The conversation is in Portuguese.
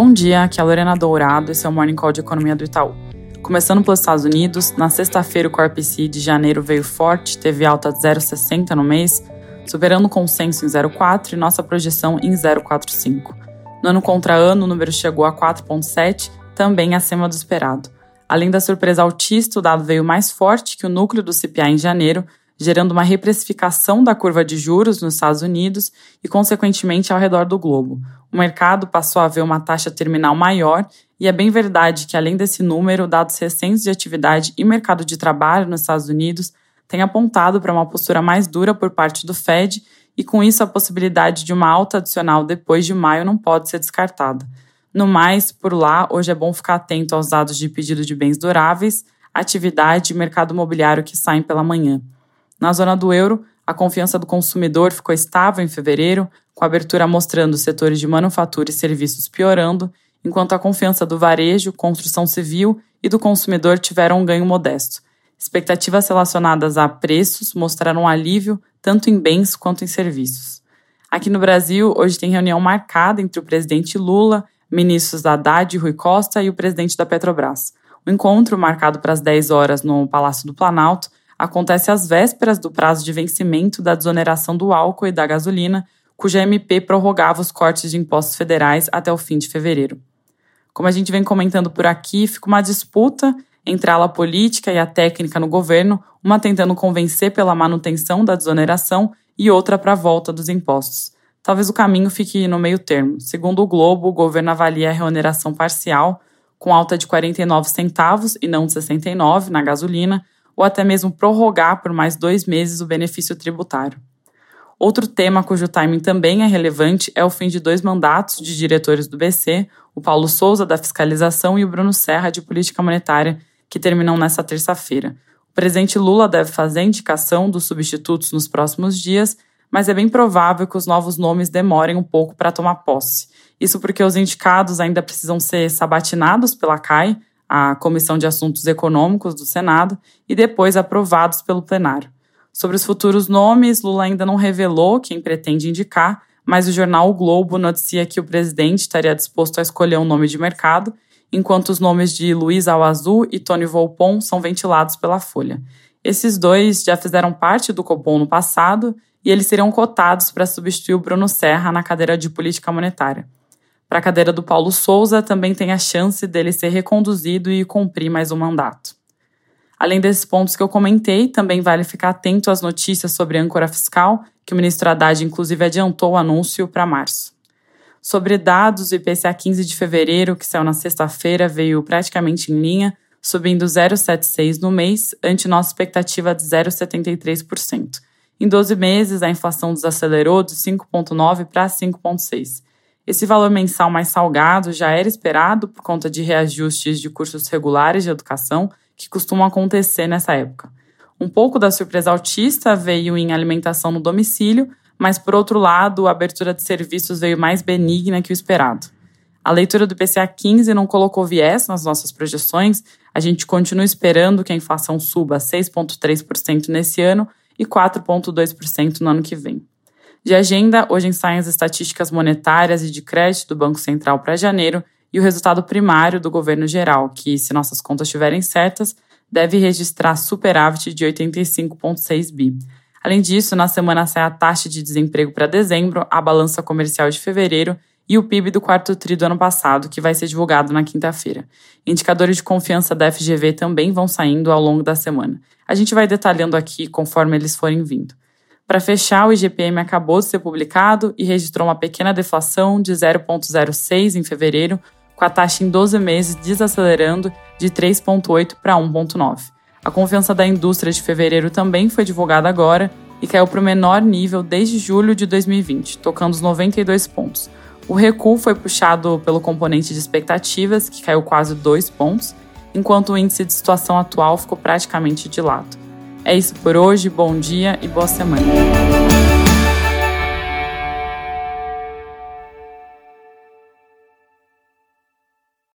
Bom dia, aqui é a Lorena Dourado, esse é o Morning Call de Economia do Itaú. Começando pelos Estados Unidos, na sexta-feira o Corp de janeiro veio forte, teve alta de 0,60 no mês, superando o consenso em 0,4 e nossa projeção em 0,45. No ano contra ano, o número chegou a 4,7, também acima do esperado. Além da surpresa altista, o dado veio mais forte que o núcleo do CPI em janeiro, gerando uma reprecificação da curva de juros nos Estados Unidos e, consequentemente, ao redor do globo. O mercado passou a ver uma taxa terminal maior e é bem verdade que, além desse número, dados recentes de atividade e mercado de trabalho nos Estados Unidos têm apontado para uma postura mais dura por parte do Fed e, com isso, a possibilidade de uma alta adicional depois de maio não pode ser descartada. No mais, por lá, hoje é bom ficar atento aos dados de pedido de bens duráveis, atividade e mercado imobiliário que saem pela manhã. Na zona do euro, a confiança do consumidor ficou estável em fevereiro, com a abertura mostrando os setores de manufatura e serviços piorando, enquanto a confiança do varejo, construção civil e do consumidor tiveram um ganho modesto. Expectativas relacionadas a preços mostraram um alívio tanto em bens quanto em serviços. Aqui no Brasil, hoje tem reunião marcada entre o presidente Lula, ministros da Haddad e Rui Costa e o presidente da Petrobras. O encontro, marcado para as 10 horas no Palácio do Planalto, acontece às vésperas do prazo de vencimento da desoneração do álcool e da gasolina, cuja MP prorrogava os cortes de impostos federais até o fim de fevereiro. Como a gente vem comentando por aqui, fica uma disputa entre a ala política e a técnica no governo, uma tentando convencer pela manutenção da desoneração e outra para a volta dos impostos. Talvez o caminho fique no meio termo. Segundo o Globo, o governo avalia a reoneração parcial, com alta de 49 centavos e não de 69 na gasolina, ou até mesmo prorrogar por mais dois meses o benefício tributário. Outro tema cujo timing também é relevante é o fim de dois mandatos de diretores do BC, o Paulo Souza, da Fiscalização, e o Bruno Serra, de Política Monetária, que terminam nesta terça-feira. O presidente Lula deve fazer indicação dos substitutos nos próximos dias, mas é bem provável que os novos nomes demorem um pouco para tomar posse. Isso porque os indicados ainda precisam ser sabatinados pela CAI, à Comissão de Assuntos Econômicos do Senado e depois aprovados pelo plenário. Sobre os futuros nomes, Lula ainda não revelou quem pretende indicar, mas o jornal o Globo noticia que o presidente estaria disposto a escolher um nome de mercado, enquanto os nomes de Luiz Alazul e Tony Volpon são ventilados pela Folha. Esses dois já fizeram parte do Copom no passado e eles seriam cotados para substituir o Bruno Serra na cadeira de política monetária. Para a cadeira do Paulo Souza, também tem a chance dele ser reconduzido e cumprir mais um mandato. Além desses pontos que eu comentei, também vale ficar atento às notícias sobre âncora fiscal, que o ministro Haddad inclusive adiantou o anúncio para março. Sobre dados, o IPCA 15 de fevereiro, que saiu na sexta-feira, veio praticamente em linha, subindo 0,76 no mês, ante nossa expectativa de 0,73%. Em 12 meses, a inflação desacelerou de 5,9 para 5,6. Esse valor mensal mais salgado já era esperado por conta de reajustes de cursos regulares de educação que costumam acontecer nessa época. Um pouco da surpresa altista veio em alimentação no domicílio, mas por outro lado, a abertura de serviços veio mais benigna que o esperado. A leitura do PCA 15 não colocou viés nas nossas projeções. A gente continua esperando que a inflação suba 6,3% nesse ano e 4,2% no ano que vem. De agenda, hoje saem as estatísticas monetárias e de crédito do Banco Central para janeiro e o resultado primário do governo geral, que, se nossas contas estiverem certas, deve registrar superávit de 85,6 bi. Além disso, na semana sai a taxa de desemprego para dezembro, a balança comercial de fevereiro e o PIB do quarto tri do ano passado, que vai ser divulgado na quinta-feira. Indicadores de confiança da FGV também vão saindo ao longo da semana. A gente vai detalhando aqui conforme eles forem vindo. Para fechar, o IGPM acabou de ser publicado e registrou uma pequena deflação de 0,06 em fevereiro, com a taxa em 12 meses desacelerando de 3,8 para 1,9. A confiança da indústria de fevereiro também foi divulgada agora e caiu para o menor nível desde julho de 2020, tocando os 92 pontos. O recuo foi puxado pelo componente de expectativas, que caiu quase 2 pontos, enquanto o índice de situação atual ficou praticamente de lado. É isso por hoje, bom dia e boa semana.